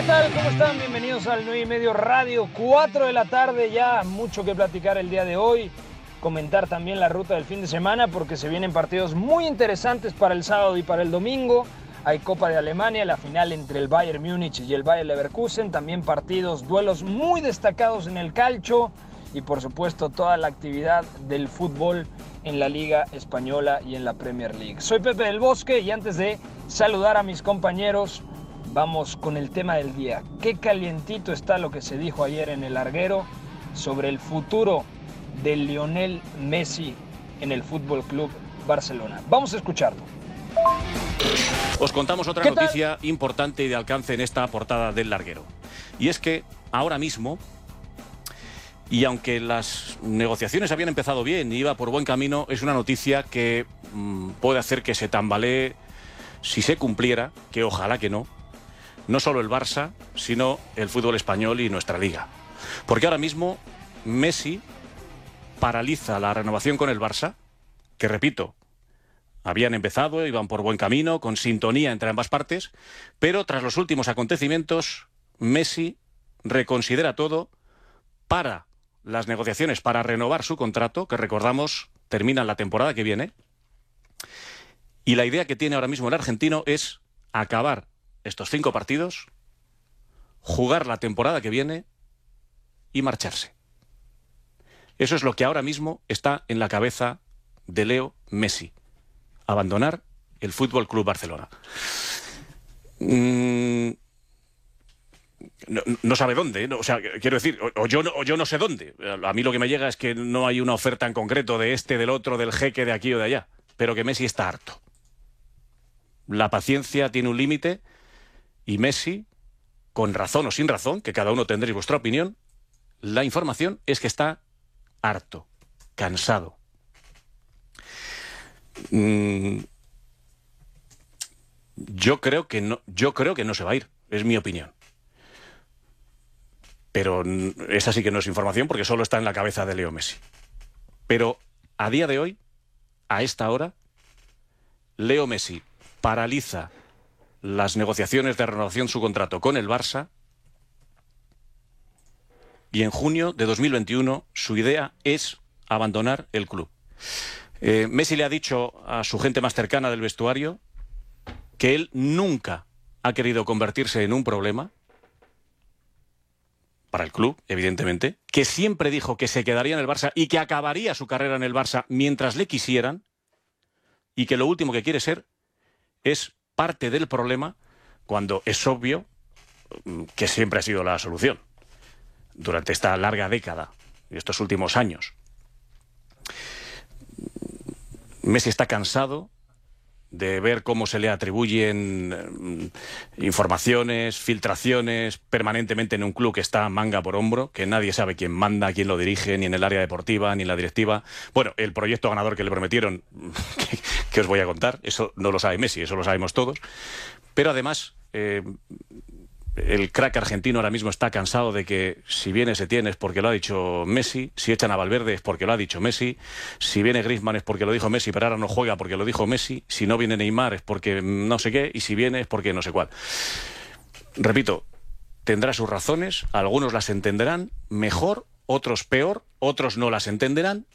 ¿Qué tal? ¿Cómo están? Bienvenidos al 9 y medio radio. 4 de la tarde ya, mucho que platicar el día de hoy. Comentar también la ruta del fin de semana porque se vienen partidos muy interesantes para el sábado y para el domingo. Hay Copa de Alemania, la final entre el Bayern Múnich y el Bayern Leverkusen. También partidos, duelos muy destacados en el calcio. Y por supuesto toda la actividad del fútbol en la Liga Española y en la Premier League. Soy Pepe del Bosque y antes de saludar a mis compañeros, Vamos con el tema del día. Qué calientito está lo que se dijo ayer en el larguero sobre el futuro de Lionel Messi en el Fútbol Club Barcelona. Vamos a escucharlo. Os contamos otra noticia importante y de alcance en esta portada del larguero. Y es que ahora mismo, y aunque las negociaciones habían empezado bien y iba por buen camino, es una noticia que mm, puede hacer que se tambalee si se cumpliera, que ojalá que no, no solo el Barça, sino el fútbol español y nuestra liga. Porque ahora mismo Messi paraliza la renovación con el Barça, que repito, habían empezado, iban por buen camino, con sintonía entre ambas partes, pero tras los últimos acontecimientos, Messi reconsidera todo para las negociaciones para renovar su contrato, que recordamos terminan la temporada que viene, y la idea que tiene ahora mismo el argentino es acabar estos cinco partidos, jugar la temporada que viene y marcharse. Eso es lo que ahora mismo está en la cabeza de Leo Messi. Abandonar el Fútbol Club Barcelona. Mm, no, sabe dónde, ¿no? o sea, quiero decir, o yo no, o yo no sé dónde. A mí lo que me llega es que no hay una oferta en concreto de este, del otro, del jeque, de aquí o de allá, pero que Messi está harto. La paciencia tiene un límite y Messi, con razón o sin razón, que cada uno tendréis vuestra opinión, la información es que está harto, cansado. Mm, yo creo que no, yo creo que no se va a ir, es mi opinión. Pero mm, esa sí que no es información porque solo está en la cabeza de Leo Messi. Pero a día de hoy, a esta hora, Leo Messi paraliza las negociaciones de renovación de su contrato con el Barça y en junio de 2021 su idea es abandonar el club. Eh, Messi le ha dicho a su gente más cercana del vestuario que él nunca ha querido convertirse en un problema para el club, evidentemente, que siempre dijo que se quedaría en el Barça y que acabaría su carrera en el Barça mientras le quisieran y que lo último que quiere ser es parte del problema cuando es obvio mm, que siempre ha sido la solución durante esta larga década y estos últimos años. Messi está cansado de ver cómo se le atribuyen mm, informaciones, filtraciones permanentemente en un club que está manga por hombro, que nadie sabe quién manda, quién lo dirige, ni en el área deportiva, ni en la directiva. Bueno, el proyecto ganador que le prometieron, que, que os voy a contar, eso no lo sabe Messi, eso lo sabemos todos. Pero además, eh, el crack argentino ahora mismo está cansado de que si viene Setién es porque lo ha dicho Messi, si echan a Valverde es porque lo ha dicho Messi, si viene Griezmann es porque lo dijo Messi, pero ahora no juega porque lo dijo Messi, si no viene Neymar es porque no sé qué, y si viene es porque no sé cuál. Repito, tendrá sus razones, algunos las entenderán mejor, otros peor, otros no las entenderán.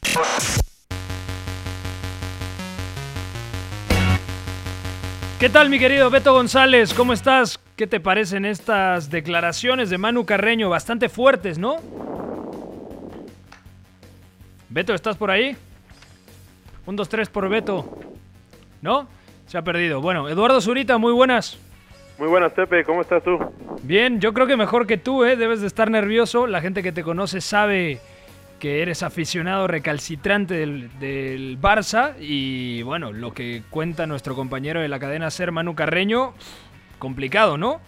¿Qué tal mi querido Beto González? ¿Cómo estás? ¿Qué te parecen estas declaraciones de Manu Carreño? Bastante fuertes, ¿no? Beto, ¿estás por ahí? Un, dos, tres por Beto. ¿No? Se ha perdido. Bueno, Eduardo Zurita, muy buenas. Muy buenas, Pepe, ¿cómo estás tú? Bien, yo creo que mejor que tú, ¿eh? Debes de estar nervioso. La gente que te conoce sabe que eres aficionado recalcitrante del, del Barça y bueno, lo que cuenta nuestro compañero de la cadena Ser, Manu Carreño, complicado, ¿no?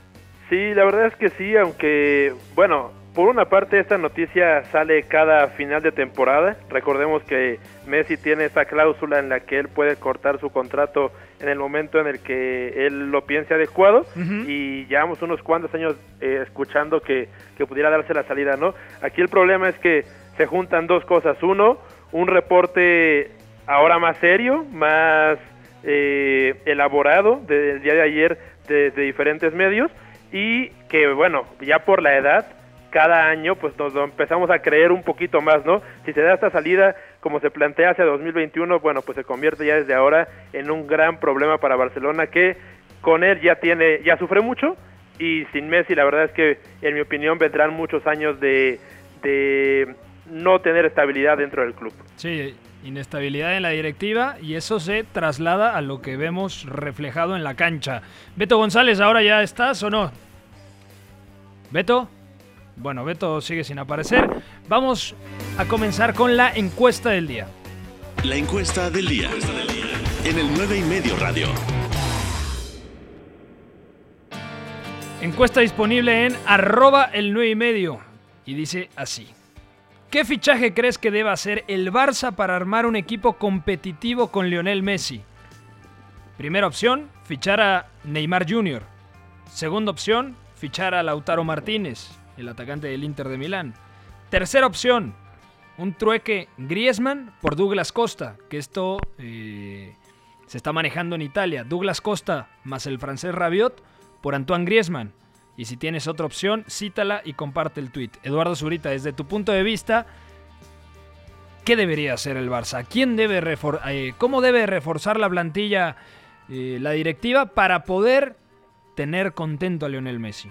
Sí, la verdad es que sí, aunque, bueno, por una parte esta noticia sale cada final de temporada. Recordemos que Messi tiene esa cláusula en la que él puede cortar su contrato en el momento en el que él lo piense adecuado y llevamos unos cuantos años eh, escuchando que, que pudiera darse la salida, ¿no? Aquí el problema es que se juntan dos cosas. Uno, un reporte ahora más serio, más eh, elaborado del día de ayer de, diferentes medios y que bueno, ya por la edad, cada año pues nos lo empezamos a creer un poquito más, ¿no? Si se da esta salida como se plantea hacia 2021, bueno, pues se convierte ya desde ahora en un gran problema para Barcelona que con él ya tiene, ya sufre mucho y sin Messi la verdad es que en mi opinión vendrán muchos años de no tener estabilidad dentro del club. Sí, inestabilidad en la directiva y eso se traslada a lo que vemos reflejado en la cancha. Beto González, ¿ahora ya estás o no? Beto. Bueno, Beto sigue sin aparecer. Vamos a comenzar con la encuesta del día. La encuesta del día. En el 9 y medio radio. Encuesta disponible en arroba el 9 y medio. Y dice así. ¿Qué fichaje crees que deba hacer el Barça para armar un equipo competitivo con Lionel Messi? Primera opción, fichar a Neymar Jr. Segunda opción, fichar a Lautaro Martínez, el atacante del Inter de Milán. Tercera opción, un trueque Griezmann por Douglas Costa, que esto eh, se está manejando en Italia. Douglas Costa más el francés Rabiot por Antoine Griezmann. Y si tienes otra opción, cítala y comparte el tweet. Eduardo Zurita, desde tu punto de vista, ¿qué debería hacer el Barça? ¿Quién debe eh, ¿Cómo debe reforzar la plantilla eh, la directiva para poder tener contento a Lionel Messi?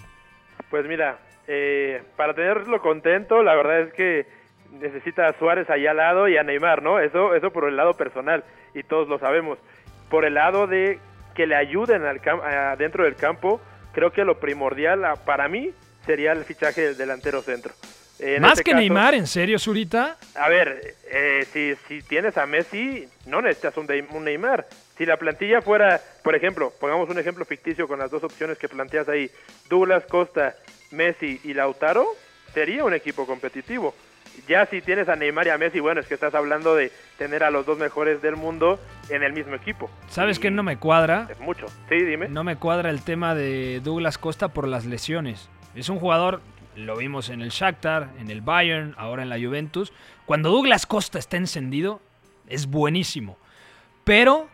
Pues mira, eh, para tenerlo contento, la verdad es que necesita a Suárez ahí al lado y a Neymar, ¿no? Eso, eso por el lado personal, y todos lo sabemos. Por el lado de que le ayuden al dentro del campo, creo que lo primordial ah, para mí sería el fichaje del delantero centro. Más este que Neymar, ¿en serio, Zurita? A ver, eh, si, si tienes a Messi, no necesitas un, un, Neymar. Si la plantilla fuera, por ejemplo, pongamos un ejemplo ficticio con las dos opciones que planteas ahí, Douglas Costa, Messi y Lautaro, sería un equipo competitivo. Ya si tienes a Neymar y a Messi, bueno, es que estás hablando de tener a los dos mejores del mundo en el mismo equipo. ¿Sabes qué no me cuadra? Es mucho. Sí, dime. No me cuadra el tema de Douglas Costa por las lesiones. Es un jugador, lo vimos en el Shakhtar, en el Bayern, ahora en la Juventus. Cuando Douglas Costa está encendido, es buenísimo. Pero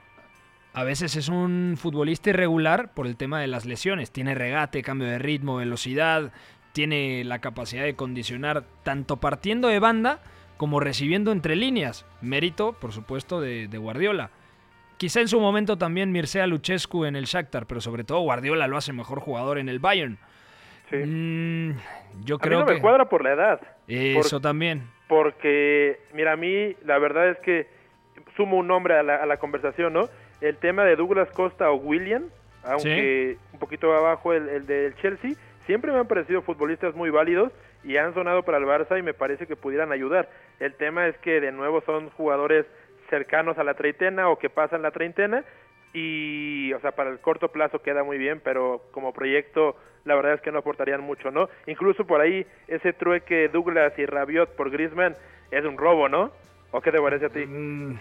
a veces es un futbolista irregular por el tema de las lesiones. Tiene regate, cambio de ritmo, velocidad, tiene la capacidad de condicionar tanto partiendo de banda como recibiendo entre líneas. Mérito, por supuesto, de, Guardiola. Quizá en su momento también Mircea Luchescu en el Shakhtar, pero sobre todo Guardiola lo hace mejor jugador en el Bayern. Sí. Mm, yo creo no que me cuadra por la edad. Eso también. Porque, mira, a mí la verdad es que sumo un nombre a la, conversación, ¿no? El tema de Douglas Costa o William, aunque un poquito abajo el, el del Chelsea, siempre me han parecido futbolistas muy válidos y han sonado para el Barça y me parece que pudieran ayudar. El tema es que de nuevo son jugadores cercanos a la treintena o que pasan la treintena y, o sea, para el corto plazo queda muy bien, pero como proyecto la verdad es que no aportarían mucho, ¿no? Incluso por ahí ese trueque Douglas y Rabiot por Griezmann es un robo, ¿no? ¿O qué te parece a ti? Mm,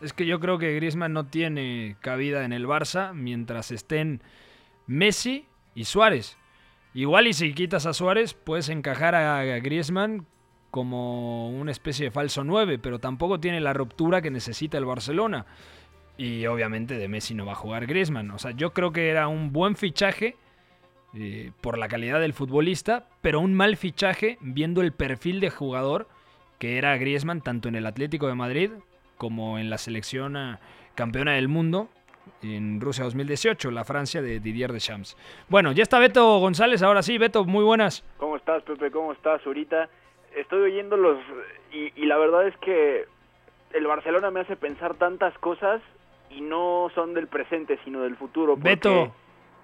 es que yo creo que Griezmann no tiene cabida en el Barça mientras estén Messi y Suárez. Igual y si quitas a Suárez, puedes encajar a Griezmann como una especie de falso 9, pero tampoco tiene la ruptura que necesita el Barcelona. Y obviamente de Messi no va a jugar Griezmann. O sea, yo creo que era un buen fichaje eh, por la calidad del futbolista, pero un mal fichaje viendo el perfil de jugador que era Griezmann tanto en el Atlético de Madrid como en la selección ah, campeona del mundo en Rusia 2018, la Francia de Didier Deschamps. Bueno, ya está Beto González, ahora sí, Beto, muy buenas. ¿Cómo estás, Pepe? ¿Cómo estás ahorita? Estoy oyendo los... Y, la verdad es que el Barcelona me hace pensar tantas cosas y no son del presente, sino del futuro. Beto,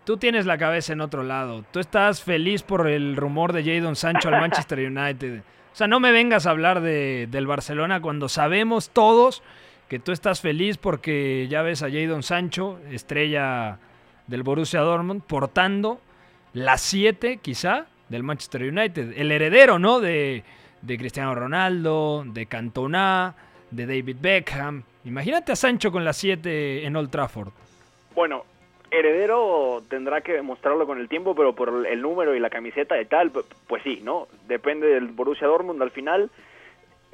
tú tienes la cabeza en otro lado. Tú estás feliz por el rumor de Jadon Sancho al Manchester United. O sea, no me vengas a hablar de, del Barcelona cuando sabemos todos que tú estás feliz porque ya ves a Jadon Sancho, estrella del Borussia Dortmund, portando la 7 quizá del Manchester United. El heredero, ¿no? De, de Cristiano Ronaldo, de Cantona, de David Beckham. Imagínate a Sancho con la 7 en Old Trafford. Bueno, heredero tendrá que demostrarlo con el tiempo, pero por el número y la camiseta y tal, pues sí, ¿no? Depende del Borussia Dortmund al final.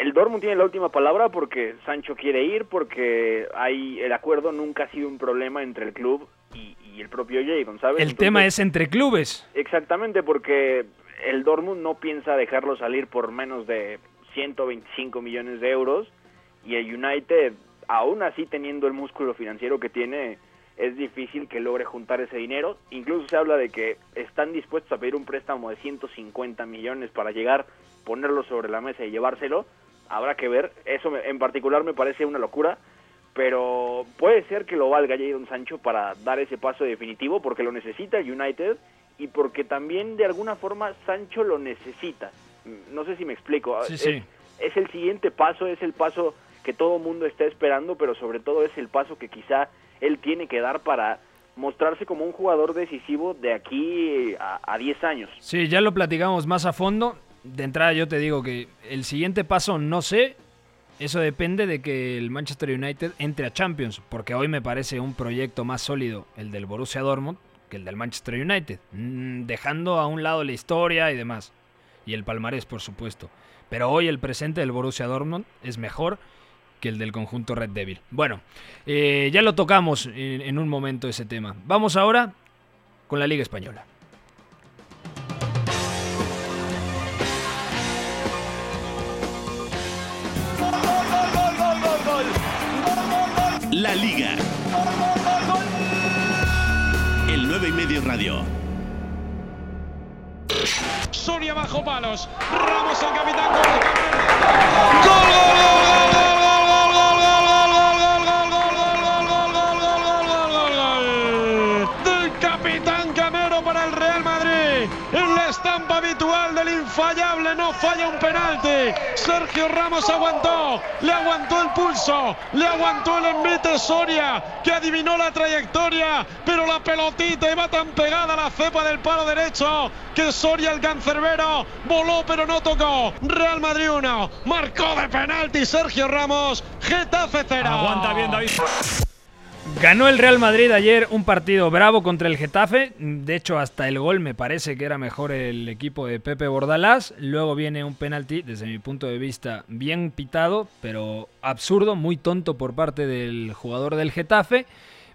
El Dortmund tiene la última palabra porque Sancho quiere ir, porque hay el acuerdo nunca ha sido un problema entre el club y, y el propio Jadon, ¿sabes? El tema es entre clubes. Exactamente, porque el Dortmund no piensa dejarlo salir por menos de 125 millones de euros y el United, aún así teniendo el músculo financiero que tiene, es difícil que logre juntar ese dinero. Incluso se habla de que están dispuestos a pedir un préstamo de 150 millones para llegar, ponerlo sobre la mesa y llevárselo. Habrá que ver. Eso en particular me parece una locura. Pero puede ser que lo valga Jadon Sancho para dar ese paso definitivo porque lo necesita el United y porque también de alguna forma Sancho lo necesita. No sé si me explico. Sí, es, sí. es el siguiente paso, es el paso que todo mundo está esperando, pero sobre todo es el paso que quizá él tiene que dar para mostrarse como un jugador decisivo de aquí a, a 10 años. Sí, ya lo platicamos más a fondo. De entrada yo te digo que el siguiente paso no sé. Eso depende de que el Manchester United entre a Champions, porque hoy me parece un proyecto más sólido el del Borussia Dortmund que el del Manchester United, mm, dejando a un lado la historia y demás, y el palmarés por supuesto. Pero hoy el presente del Borussia Dortmund es mejor que el del conjunto Red Devil. Bueno, eh, ya lo tocamos en, en un momento ese tema. Vamos ahora con la Liga Española. La Liga. El 9 y medio radio. Soria bajo palos. Ramos el capitán con el ¡Gol! Infallable no falla un penalti. Sergio Ramos aguantó, le aguantó el pulso, le aguantó el envite Soria, que adivinó la trayectoria, pero la pelotita iba tan pegada a la cepa del palo derecho que Soria el cancerbero voló pero no tocó. Real Madrid 1, marcó de penalti Sergio Ramos, Getafe 0. Aguanta bien, David. Ganó el Real Madrid ayer un partido bravo contra el Getafe. De hecho, hasta el gol me parece que era mejor el equipo de Pepe Bordalás. Luego viene un penalti, desde mi punto de vista, bien pitado, pero absurdo, muy tonto por parte del jugador del Getafe.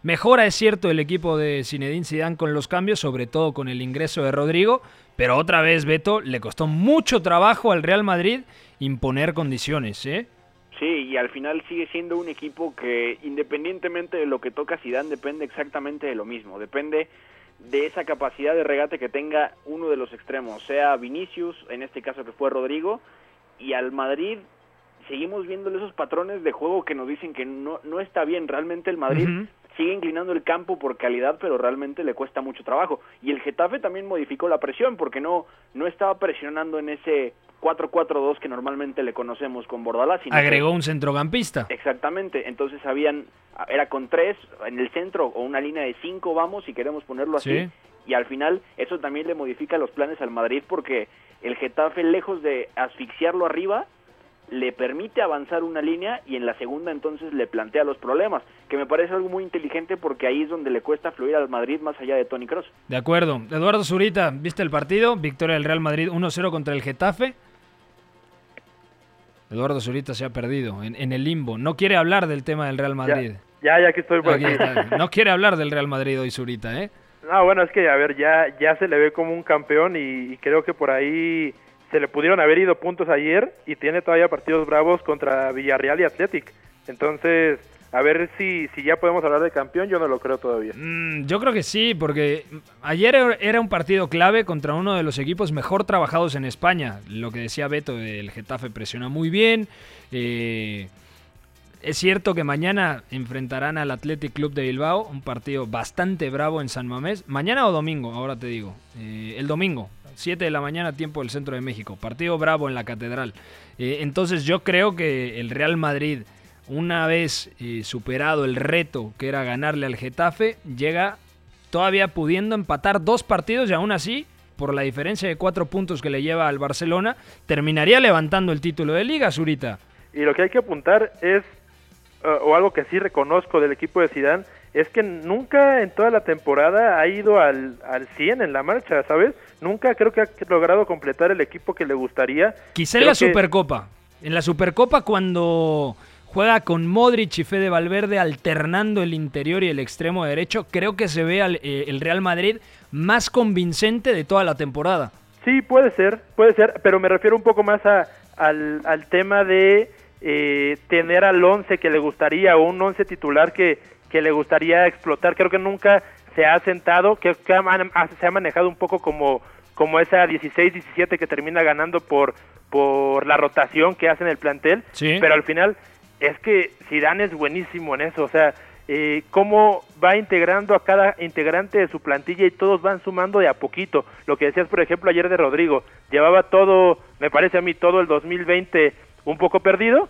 Mejora, es cierto, el equipo de Zinedine Zidane con los cambios, sobre todo con el ingreso de Rodrigo. Pero otra vez, Beto, le costó mucho trabajo al Real Madrid imponer condiciones, ¿eh? Sí, y al final sigue siendo un equipo que independientemente de lo que toca Zidane depende exactamente de lo mismo, depende de esa capacidad de regate que tenga uno de los extremos, sea Vinicius, en este caso que fue Rodrigo, y al Madrid seguimos viendo esos patrones de juego que nos dicen que no, no está bien, realmente el Madrid sigue inclinando el campo por calidad, pero realmente le cuesta mucho trabajo. Y el Getafe también modificó la presión porque no, no estaba presionando en ese 4-4-2 que normalmente le conocemos con Bordalás. que- Agregó un centrocampista. Exactamente, entonces habían, era con tres en el centro o una línea de cinco, vamos, si queremos ponerlo así, Sí. y al final eso también le modifica los planes al Madrid porque el Getafe, lejos de asfixiarlo arriba, le permite avanzar una línea y en la segunda entonces le plantea los problemas, que me parece algo muy inteligente porque ahí es donde le cuesta fluir al Madrid más allá de Tony Cross. De acuerdo. Eduardo Zurita, ¿viste el partido? Victoria del Real Madrid 1-0 contra el Getafe. Eduardo Zurita se ha perdido en, en el limbo. No quiere hablar del tema del Real Madrid. Ya, ya que estoy por Aquí. No quiere hablar del Real Madrid hoy Zurita, ¿eh? No, bueno, es que, a ver, ya, ya se le ve como un campeón y, y creo que por ahí se le pudieron haber ido puntos ayer y tiene todavía partidos bravos contra Villarreal y Athletic. Entonces, a ver si, si ya podemos hablar de campeón, yo no lo creo todavía. Mm, yo creo que sí, porque ayer era- era un partido clave contra uno de los equipos mejor trabajados en España. Lo que decía Beto, el Getafe presiona muy bien. eh, es cierto que mañana enfrentarán al Athletic Club de Bilbao, un partido bastante bravo en San Mamés. Mañana o domingo, ahora te digo. Eh, el domingo, 7 de la mañana, tiempo del centro de México. Partido bravo en la catedral. Eh, entonces yo creo que el Real Madrid, una vez eh, superado el reto que era ganarle al Getafe, llega todavía pudiendo empatar dos partidos y aún así, por la diferencia de cuatro puntos que le lleva al Barcelona, terminaría levantando el título de liga, Zurita. Y lo que hay que apuntar es, uh, o algo que sí reconozco del equipo de Zidane, es que nunca en toda la temporada ha ido al, al 100 en la marcha, ¿sabes? Nunca creo que ha logrado completar el equipo que le gustaría. Quizá en la Supercopa. En la Supercopa cuando juega con Modric y Fede Valverde alternando el interior y el extremo derecho, creo que se ve al, eh, el Real Madrid más convincente de toda la temporada. Sí, puede ser, puede ser, pero me refiero un poco más a, al, al tema de eh, tener al 11 que le gustaría, o un 11 titular que, que le gustaría explotar. Creo que nunca se ha sentado, que, que ha, se ha manejado un poco como, como esa 16-17 que termina ganando por, por la rotación que hace en el plantel, Sí. pero al final es que Zidane es buenísimo en eso, o sea, eh, cómo va integrando a cada integrante de su plantilla y todos van sumando de a poquito. Lo que decías, por ejemplo, ayer de Rodrigo, llevaba todo, me parece a mí, todo el 2020 un poco perdido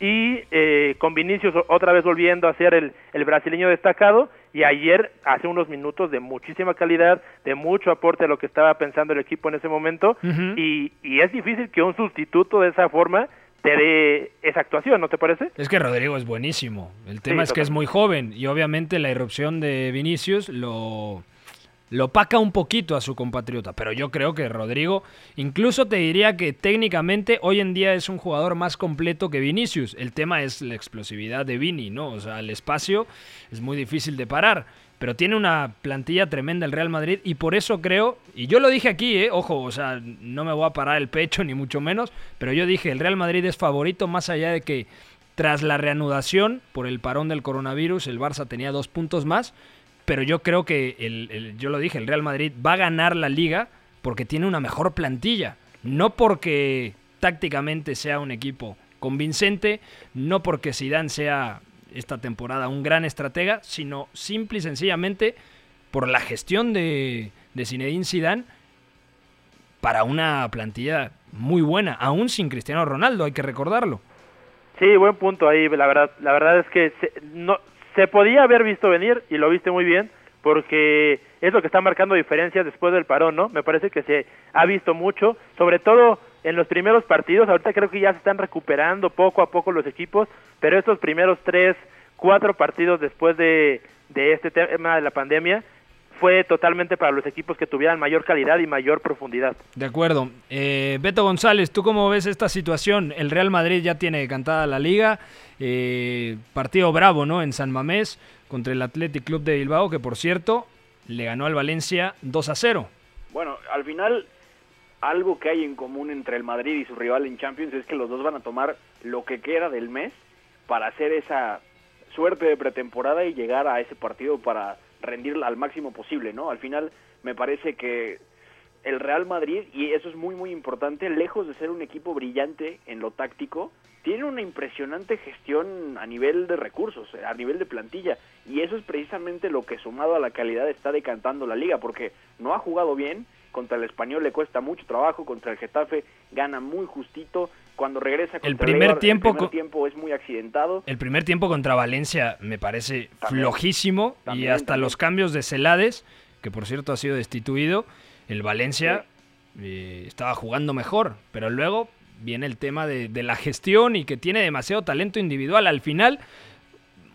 y eh, con Vinicius otra vez volviendo a ser el, el brasileño destacado y ayer hace unos minutos de muchísima calidad, de mucho aporte a lo que estaba pensando el equipo en ese momento y, y es difícil que un sustituto de esa forma te dé esa actuación, ¿no te parece? Es que Rodrigo es buenísimo. El tema Sí, es que es muy joven y obviamente la irrupción de Vinicius lo, lo opaca un poquito a su compatriota. Pero yo creo que Rodrigo, incluso te diría que técnicamente hoy en día es un jugador más completo que Vinicius. El tema es la explosividad de Vini, ¿no? O sea, el espacio es muy difícil de parar. Pero tiene una plantilla tremenda el Real Madrid y por eso creo, y yo lo dije aquí, eh, ojo, o sea, no me voy a parar el pecho ni mucho menos, pero yo dije, el Real Madrid es favorito más allá de que tras la reanudación por el parón del coronavirus, el Barça tenía dos puntos más, pero yo creo que, el, el- yo lo dije, el Real Madrid va a ganar la liga porque tiene una mejor plantilla, no porque tácticamente sea un equipo convincente, no porque Zidane sea esta temporada un gran estratega, sino simple y sencillamente por la gestión de, de Zinedine Zidane para una plantilla muy buena, aún sin Cristiano Ronaldo, hay que recordarlo. Sí, buen punto ahí, la verdad, la verdad es que se, no, se podía haber visto venir y lo viste muy bien porque es lo que está marcando diferencias después del parón, ¿no? Me parece que se ha visto mucho, sobre todo en los primeros partidos, ahorita creo que ya se están recuperando poco a poco los equipos, pero estos primeros tres, cuatro partidos después de, de este tema de la pandemia fue totalmente para los equipos que tuvieran mayor calidad y mayor profundidad. De acuerdo. Eh, Beto González, ¿tú cómo ves esta situación? El Real Madrid ya tiene cantada la liga. eh, partido bravo, ¿no? En San Mamés contra el Athletic Club de Bilbao, que por cierto le ganó al Valencia 2 a 0. Bueno, al final algo que hay en común entre el Madrid y su rival en Champions es que los dos van a tomar lo que queda del mes para hacer esa suerte de pretemporada y llegar a ese partido para rendir al máximo posible, ¿no? Al final me parece que el Real Madrid, y eso es muy muy importante, lejos de ser un equipo brillante en lo táctico, tiene una impresionante gestión a nivel de recursos, a nivel de plantilla, y eso es precisamente lo que sumado a la calidad está decantando la liga, porque no ha jugado bien, contra el español le cuesta mucho trabajo, contra el Getafe gana muy justito, cuando regresa contra primer Eibar, tiempo el primer tiempo es muy accidentado. El primer tiempo contra Valencia me parece También. flojísimo y hasta también. los cambios de Celades, que por cierto ha sido destituido, el Valencia eh, estaba jugando mejor, pero luego viene el tema de, de la gestión y que tiene demasiado talento individual. Al final,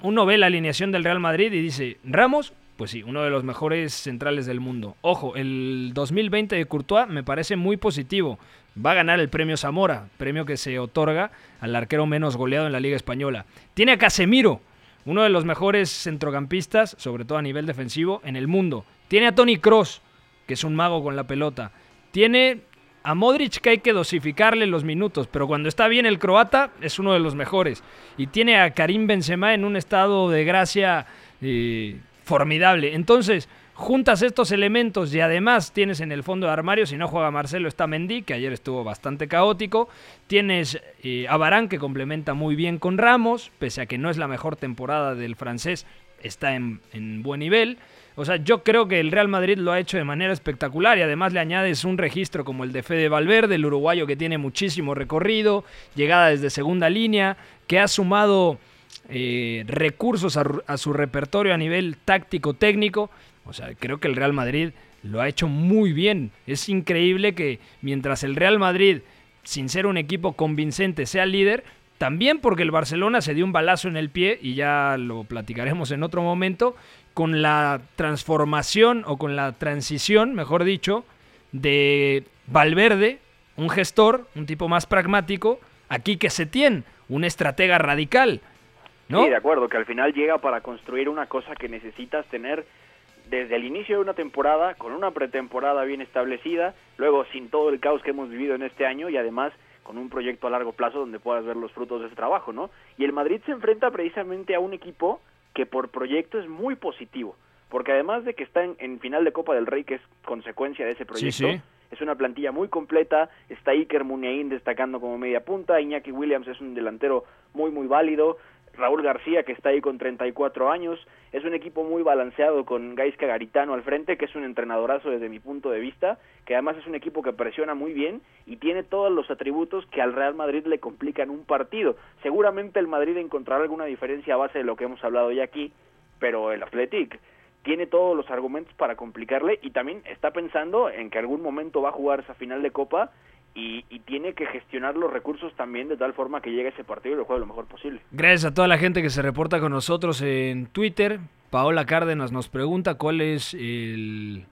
uno ve la alineación del Real Madrid y dice, Ramos, pues sí, uno de los mejores centrales del mundo. Ojo, el 2020 de Courtois me parece muy positivo. Va a ganar el premio Zamora, premio que se otorga al arquero menos goleado en la Liga Española. Tiene a Casemiro, uno de los mejores centrocampistas, sobre todo a nivel defensivo, en el mundo. Tiene a Tony Cross, que es un mago con la pelota. Tiene a Modric que hay que dosificarle los minutos, pero cuando está bien el croata es uno de los mejores. Y tiene a Karim Benzema en un estado de gracia eh, formidable. Entonces, juntas estos elementos y además tienes en el fondo de armario, si no juega Marcelo, está Mendy, que ayer estuvo bastante caótico. Tienes eh, a Varane, que complementa muy bien con Ramos, pese a que no es la mejor temporada del francés, está en, en buen nivel. O sea, yo creo que el Real Madrid lo ha hecho de manera espectacular y además le añades un registro como el de Fede Valverde, el uruguayo que tiene muchísimo recorrido, llegada desde segunda línea, que ha sumado eh, recursos a, su repertorio a nivel táctico-técnico O sea, creo que el Real Madrid lo ha hecho muy bien. Es increíble que mientras el Real Madrid, sin ser un equipo convincente, sea líder, también porque el Barcelona se dio un balazo en el pie, y ya lo platicaremos en otro momento, con la transformación o con la transición, mejor dicho, de Valverde, un gestor, un tipo más pragmático, aquí que se tiene, un estratega radical. ¿No? Sí, de acuerdo, que al final llega para construir una cosa que necesitas tener desde el inicio de una temporada, con una pretemporada bien establecida, luego sin todo el caos que hemos vivido en este año y además con un proyecto a largo plazo donde puedas ver los frutos de ese trabajo, ¿no? Y el Madrid se enfrenta precisamente a un equipo que por proyecto es muy positivo, porque además de que está en, final de Copa del Rey, que es consecuencia de ese proyecto, es una plantilla muy completa, está Iker Muniain destacando como media punta, Iñaki Williams es un delantero muy muy válido, Raúl García, que está ahí con 34 años. Es un equipo muy balanceado con Gaisca Garitano al frente, que es un entrenadorazo desde mi punto de vista, que además es un equipo que presiona muy bien y tiene todos los atributos que al Real Madrid le complican un partido. Seguramente el Madrid encontrará alguna diferencia a base de lo que hemos hablado ya aquí, pero el Athletic tiene todos los argumentos para complicarle y también está pensando en que algún momento va a jugar esa final de Copa y, tiene que gestionar los recursos también de tal forma que llegue ese partido y lo juegue lo mejor posible. Gracias a toda la gente que se reporta con nosotros en Twitter. Paola Cárdenas nos pregunta cuál es el...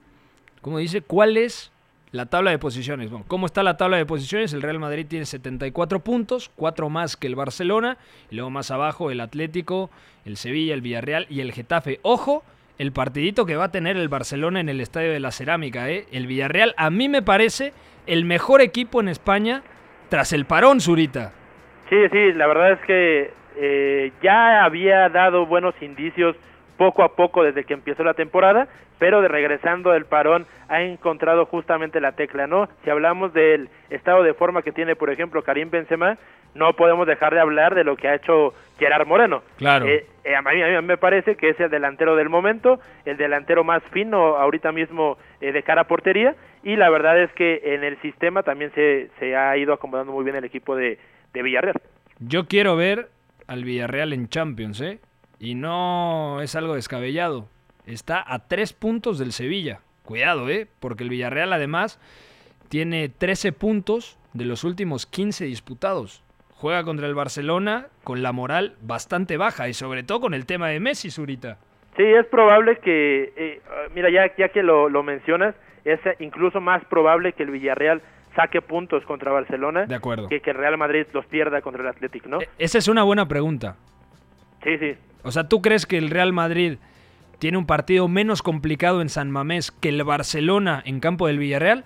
¿Cómo dice? ¿Cuál es la tabla de posiciones? Bueno, ¿cómo está la tabla de posiciones? El Real Madrid tiene 74 puntos, 4 más que el Barcelona, y luego más abajo el Atlético, el Sevilla, el Villarreal y el Getafe. Ojo, el partidito que va a tener el Barcelona en el Estadio de la Cerámica, ¿eh? El Villarreal, a mí me parece el mejor equipo en España tras el parón, Zurita. Sí, sí, la verdad es que eh, ya había dado buenos indicios poco a poco desde que empezó la temporada, pero de regresando del parón ha encontrado justamente la tecla, ¿no? Si hablamos del estado de forma que tiene, por ejemplo, Karim Benzema, no podemos dejar de hablar de lo que ha hecho Gerard Moreno. Claro. Eh, eh, a, mí, a, mí, me parece que es el delantero del momento, el delantero más fino ahorita mismo de cara a portería, y la verdad es que en el sistema también se, se ha ido acomodando muy bien el equipo de, de Villarreal. Yo quiero ver al Villarreal en Champions, ¿eh? Y no es algo descabellado. Está a tres puntos del Sevilla. Cuidado, ¿eh? Porque el Villarreal además tiene 13 puntos de los últimos 15 disputados. Juega contra el Barcelona con la moral bastante baja y sobre todo con el tema de Messi, Zurita. Sí, es probable que, eh, mira, ya, ya que lo, lo mencionas, es incluso más probable que el Villarreal saque puntos contra Barcelona de acuerdo. que que el Real Madrid los pierda contra el Athletic, ¿no? E, esa es una buena pregunta. Sí, sí. O sea, ¿tú crees que el Real Madrid tiene un partido menos complicado en San Mamés que el Barcelona en campo del Villarreal?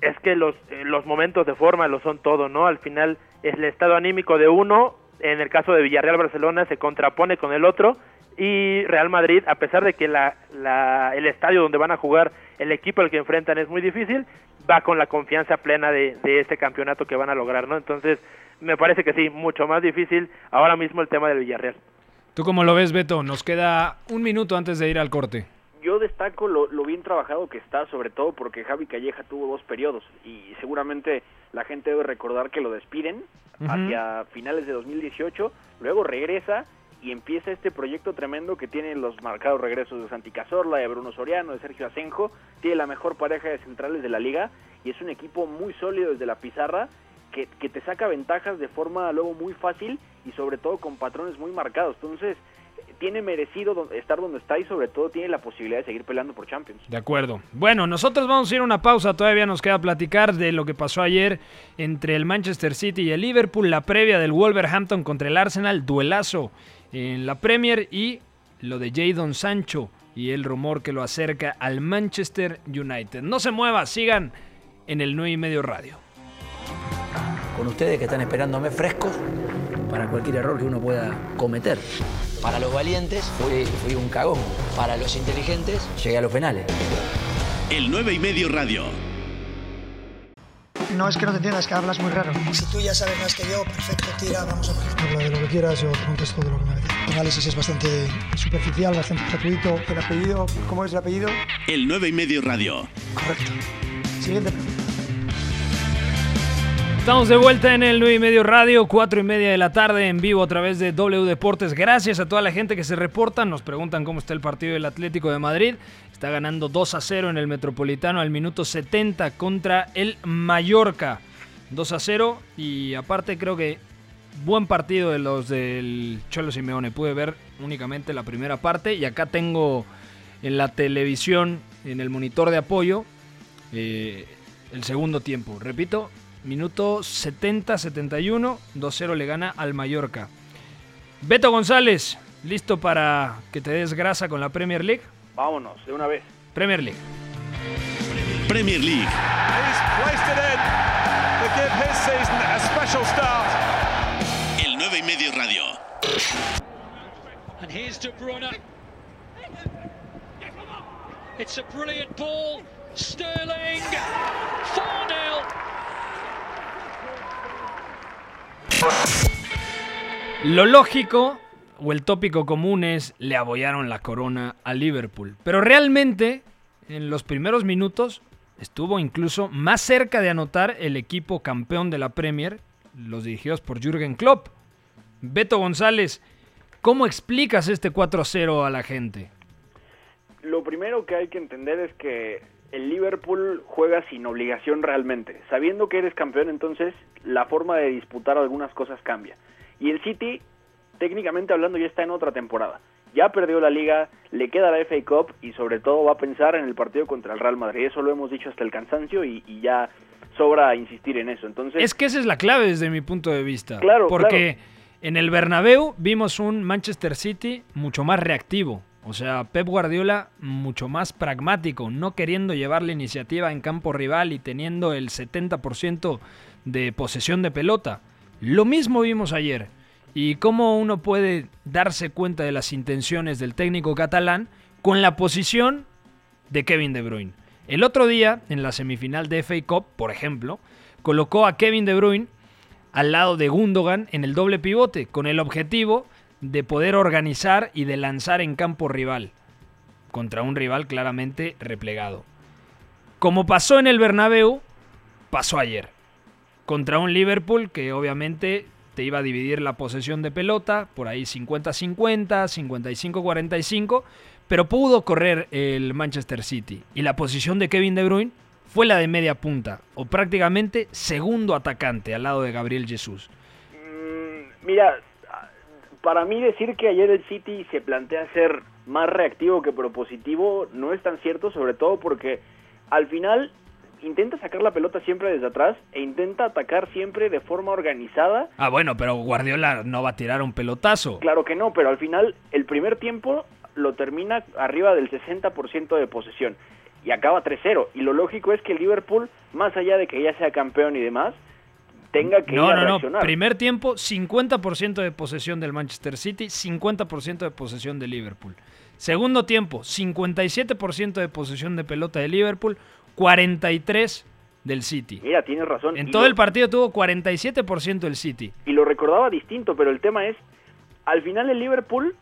Es que los, eh, los momentos de forma lo son todo, ¿no? Al final es el estado anímico de uno, en el caso de Villarreal-Barcelona se contrapone con el otro y Real Madrid, a pesar de que la, la, el estadio donde van a jugar el equipo al que enfrentan es muy difícil, va con la confianza plena de, de este campeonato que van a lograr, ¿no? Entonces, me parece que sí, mucho más difícil ahora mismo el tema del Villarreal. ¿Tú cómo lo ves, Beto? Nos queda un minuto antes de ir al corte. Yo destaco lo, lo bien trabajado que está, sobre todo porque Javi Calleja tuvo dos periodos y seguramente la gente debe recordar que lo despiden hacia finales de 2018, luego regresa y empieza este proyecto tremendo que tiene los marcados regresos de Santi Cazorla, de Bruno Soriano, de Sergio Asenjo, tiene la mejor pareja de centrales de la liga y es un equipo muy sólido desde la pizarra que, te saca ventajas de forma luego muy fácil y sobre todo con patrones muy marcados. Entonces, tiene merecido estar donde está y sobre todo tiene la posibilidad de seguir peleando por Champions. De acuerdo. Bueno, nosotros vamos a ir a una pausa, todavía nos queda platicar de lo que pasó ayer entre el Manchester City y el Liverpool, la previa del Wolverhampton contra el Arsenal, duelazo en la Premier y lo de Jadon Sancho y el rumor que lo acerca al Manchester United. No se mueva, sigan en el 9 y medio radio. Con ustedes que están esperándome frescos para cualquier error que uno pueda cometer. Para los valientes fui, fui un cagón. Para los inteligentes llegué a los penales. El 9 y medio radio. No es que no te entiendas, es que hablas muy raro. Si tú ya sabes más que yo, perfecto, tira, vamos a ver. Habla de lo que quieras, yo contesto de lo que me dices. El análisis es bastante superficial, bastante gratuito. ¿El apellido? ¿Cómo es el apellido? El 9 y medio radio. Correcto. Siguiente pregunta. Estamos de vuelta en el 9 y medio radio, 4 y media de la tarde en vivo a través de W Deportes. Gracias a toda la gente que se reporta. Nos preguntan cómo está el partido del Atlético de Madrid. Está ganando 2 a 0 en el Metropolitano al minuto 70 contra el Mallorca. 2 a 0 y aparte creo que buen partido de los del Cholo Simeone. Pude ver únicamente la primera parte y acá tengo en la televisión, en el monitor de apoyo, eh, el segundo tiempo. Repito, Minuto 70-71, 2-0 le gana al Mallorca. Beto González, ¿listo para que te des grasa con la Premier League? Vámonos, de una vez. Premier League. Premier League. El 9 y medio radio. And here's De Bruyne. It's a brilliant ball. Sterling. 4-0. Lo lógico o el tópico común es le abollaron la corona a Liverpool. Pero realmente, en los primeros minutos, estuvo incluso más cerca de anotar el equipo campeón de la Premier, los dirigidos por Jürgen Klopp. Beto González, ¿cómo explicas este 4-0 a la gente? Lo primero que hay que entender es que el Liverpool juega sin obligación realmente. Sabiendo que eres campeón, entonces la forma de disputar algunas cosas cambia. Y el City, técnicamente hablando, ya está en otra temporada. Ya perdió la liga, le queda la FA Cup y sobre todo va a pensar en el partido contra el Real Madrid. Eso lo hemos dicho hasta el cansancio y, ya sobra insistir en eso. Entonces Es que esa es la clave desde mi punto de vista. Claro, Porque en el Bernabéu vimos un Manchester City mucho más reactivo o sea, Pep Guardiola mucho más pragmático, no queriendo llevar la iniciativa en campo rival y teniendo el 70% de posesión de pelota. Lo mismo vimos ayer. ¿Y cómo uno puede darse cuenta de las intenciones del técnico catalán con la posición de Kevin De Bruyne? El otro día, en la semifinal de FA Cup, por ejemplo, colocó a Kevin De Bruyne al lado de Gundogan en el doble pivote, con el objetivo de poder organizar y de lanzar en campo rival, contra un rival claramente replegado. Como pasó en el Bernabéu, pasó ayer, contra un Liverpool que obviamente te iba a dividir la posesión de pelota, por ahí 50-50, 55-45, pero pudo correr el Manchester City. Y la posición de Kevin De Bruyne fue la de media punta, o prácticamente segundo atacante al lado de Gabriel Jesús. Mm, mira, para mí decir que ayer el City se plantea ser más reactivo que propositivo no es tan cierto, sobre todo porque al final intenta sacar la pelota siempre desde atrás e intenta atacar siempre de forma organizada. Ah, bueno, pero Guardiola no va a tirar un pelotazo. Claro que no, pero al final el primer tiempo lo termina arriba del 60% de posesión y acaba 3-0. Y lo lógico es que el Liverpool, más allá de que ya sea campeón y demás, tenga que no, ir a no, No, primer tiempo, 50% de posesión del Manchester City, 50% de posesión de Liverpool. Segundo tiempo, 57% de posesión de pelota de Liverpool, 43% del City. Mira, tienes razón. En todo el partido tuvo 47% del City. Y lo recordaba distinto, pero el tema es, al final el Liverpool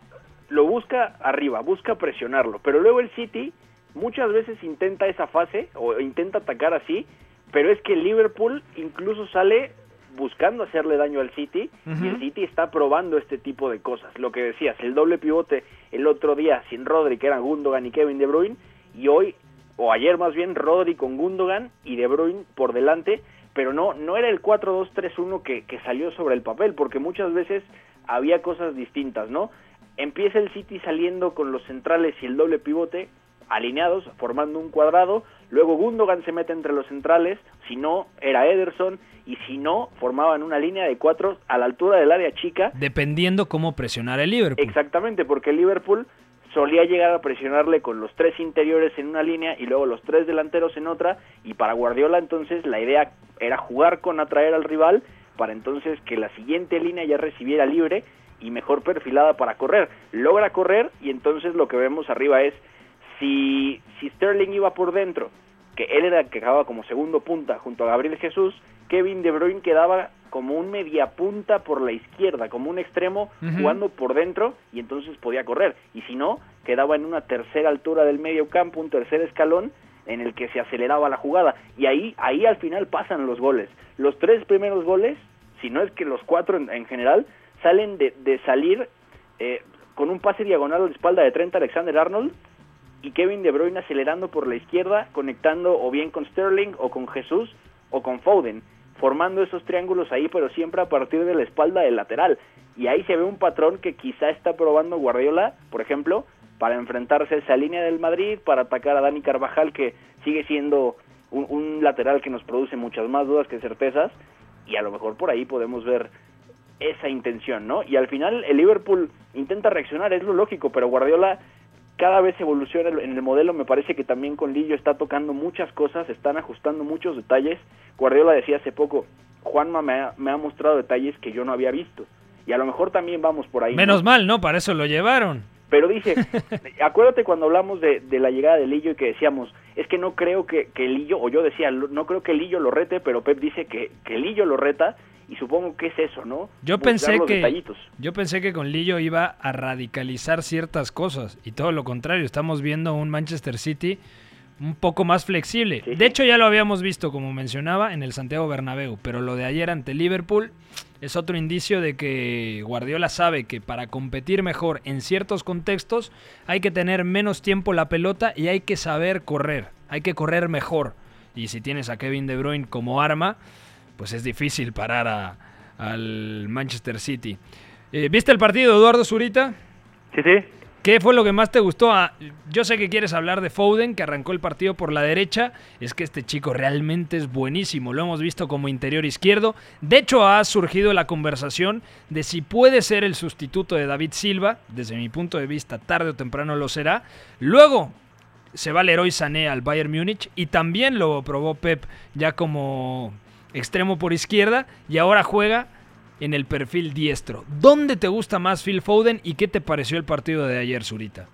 lo busca arriba, busca presionarlo, pero luego el City muchas veces intenta esa fase o intenta atacar así pero es que Liverpool incluso sale buscando hacerle daño al City y el City está probando este tipo de cosas. Lo que decías, el doble pivote el otro día sin Rodri, que eran Gundogan y Kevin De Bruyne, y hoy, o ayer más bien, Rodri con Gundogan y De Bruyne por delante, pero no, no era el 4-2-3-1 que, que salió sobre el papel, porque muchas veces había cosas distintas, ¿no? Empieza el City saliendo con los centrales y el doble pivote alineados, formando un cuadrado, Luego Gundogan se mete entre los centrales, si no era Ederson y si no formaban una línea de cuatro a la altura del área chica. Dependiendo cómo presionar el Liverpool. Exactamente, porque el Liverpool solía llegar a presionarle con los tres interiores en una línea y luego los tres delanteros en otra y para Guardiola entonces la idea era jugar con atraer al rival para entonces que la siguiente línea ya recibiera libre y mejor perfilada para correr. Logra correr y entonces lo que vemos arriba es si, si Sterling iba por dentro, que él era el que acababa como segundo punta junto a Gabriel Jesús, Kevin De Bruyne quedaba como un media punta por la izquierda, como un extremo jugando por dentro y entonces podía correr. Y si no, quedaba en una tercera altura del medio campo, un tercer escalón, en el que se aceleraba la jugada y ahí ahí al final pasan los goles. Los tres primeros goles, si no es que los cuatro en, en general, salen de, de salir eh, con un pase diagonal a la espalda de Trent Alexander-Arnold y Kevin De Bruyne acelerando por la izquierda, conectando o bien con Sterling o con Jesús o con Foden, formando esos triángulos ahí, pero siempre a partir de la espalda del lateral. Y ahí se ve un patrón que quizá está probando Guardiola, por ejemplo, para enfrentarse a esa línea del Madrid, para atacar a Dani Carvajal, que sigue siendo un, un lateral que nos produce muchas más dudas que certezas, y a lo mejor por ahí podemos ver esa intención, ¿no? Y al final el Liverpool intenta reaccionar, es lo lógico, pero Guardiola cada vez evoluciona en el modelo, me parece que también con Lillo está tocando muchas cosas, están ajustando muchos detalles. Guardiola decía hace poco, Juanma me ha, me ha mostrado detalles que yo no había visto. Y a lo mejor también vamos por ahí. Menos ¿no? mal, ¿no? Para eso lo llevaron. Pero dice, acuérdate cuando hablamos de, de, la llegada de Lillo y que decíamos, es que no creo que, que Lillo, o yo decía, no creo que Lillo lo rete, pero Pep dice que, que Lillo lo reta y supongo que es eso, ¿no? Yo pensé que detallitos. yo pensé que con Lillo iba a radicalizar ciertas cosas y todo lo contrario, estamos viendo un Manchester City un poco más flexible. Sí, de hecho ya lo habíamos visto como mencionaba en el Santiago Bernabéu, pero lo de ayer ante Liverpool es otro indicio de que Guardiola sabe que para competir mejor en ciertos contextos hay que tener menos tiempo la pelota y hay que saber correr, hay que correr mejor. Y si tienes a Kevin De Bruyne como arma, pues es difícil parar a, al Manchester City. Eh, ¿Viste el partido, Eduardo Zurita? Sí, sí. ¿Qué fue lo que más te gustó? Ah, yo sé que quieres hablar de Foden, que arrancó el partido por la derecha. Es que este chico realmente es buenísimo. Lo hemos visto como interior izquierdo. De hecho, ha surgido la conversación de si puede ser el sustituto de David Silva. Desde mi punto de vista, tarde o temprano lo será. Luego se va Leroy Sané al Bayern Múnich y también lo probó Pep ya como extremo por izquierda y ahora juega en el perfil diestro. ¿Dónde te gusta más Phil Foden y qué te pareció el partido de ayer, Zurita?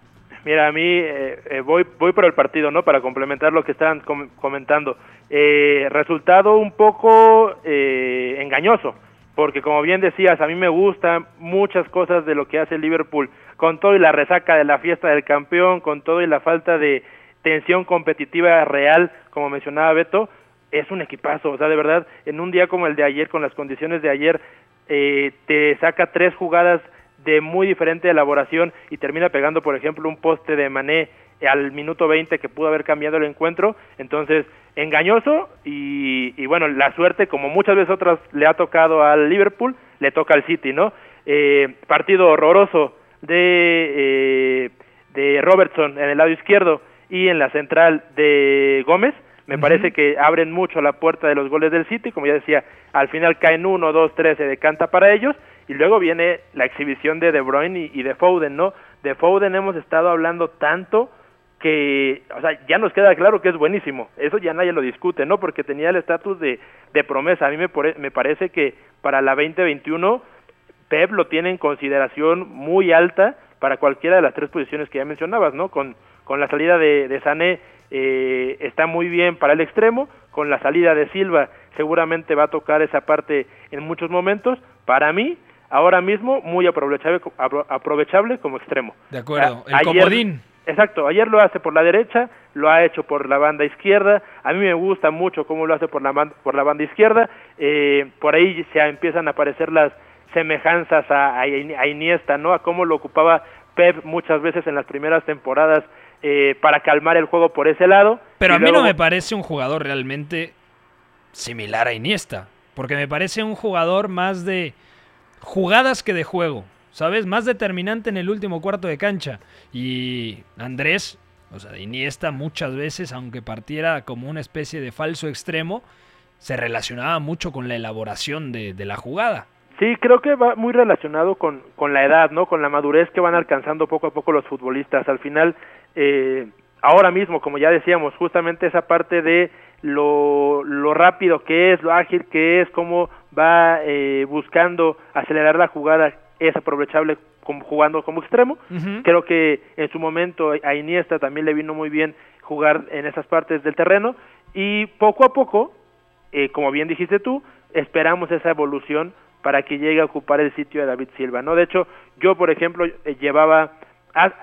Mira, a mí eh, eh, voy voy por el partido, ¿no? Para complementar lo que estaban com comentando. Eh, resultado un poco eh, engañoso, porque como bien decías, a mí me gustan muchas cosas de lo que hace Liverpool, con todo y la resaca de la fiesta del campeón, con todo y la falta de tensión competitiva real, como mencionaba Beto, es un equipazo, o sea, de verdad, en un día como el de ayer, con las condiciones de ayer, eh, te saca tres jugadas de muy diferente elaboración y termina pegando, por ejemplo, un poste de Mané al minuto 20 que pudo haber cambiado el encuentro. Entonces, engañoso y, y, bueno, la suerte, como muchas veces otras le ha tocado al Liverpool, le toca al City, ¿no? Eh, partido horroroso de, eh, de Robertson en el lado izquierdo y en la central de Gómez. Me uh -huh. parece que abren mucho la puerta de los goles del City, como ya decía, al final caen uno, dos, tres, se decanta para ellos, y luego viene la exhibición de De Bruyne y, y de Foden, ¿no? De Foden hemos estado hablando tanto que, o sea, ya nos queda claro que es buenísimo, eso ya nadie lo discute, ¿no? Porque tenía el estatus de, de promesa, a mí me, me parece que para la 2021 Pep lo tiene en consideración muy alta para cualquiera de las tres posiciones que ya mencionabas, ¿no? Con, con la salida de, de Sané eh, está muy bien para el extremo, con la salida de Silva seguramente va a tocar esa parte en muchos momentos. Para mí, ahora mismo, muy aprovechable, aprovechable como extremo. De acuerdo, el ayer, comodín. Exacto, ayer lo hace por la derecha, lo ha hecho por la banda izquierda. A mí me gusta mucho cómo lo hace por la, por la banda izquierda. Eh, por ahí se empiezan a aparecer las semejanzas a, a, a Iniesta, ¿no? A cómo lo ocupaba Pep muchas veces en las primeras temporadas eh, para calmar el juego por ese lado. Pero a mí luego... no me parece un jugador realmente similar a Iniesta, porque me parece un jugador más de jugadas que de juego, ¿sabes? Más determinante en el último cuarto de cancha. Y Andrés, o sea, Iniesta muchas veces, aunque partiera como una especie de falso extremo, se relacionaba mucho con la elaboración de, de la jugada. Sí, creo que va muy relacionado con, con la edad, ¿no? Con la madurez que van alcanzando poco a poco los futbolistas. Al final, eh, ahora mismo, como ya decíamos, justamente esa parte de lo, lo rápido que es, lo ágil que es, cómo va eh, buscando acelerar la jugada, es aprovechable como, jugando como extremo. Uh -huh. Creo que en su momento a Iniesta también le vino muy bien jugar en esas partes del terreno y poco a poco, eh, como bien dijiste tú, esperamos esa evolución para que llegue a ocupar el sitio de David Silva, ¿no? De hecho, yo, por ejemplo, eh, llevaba,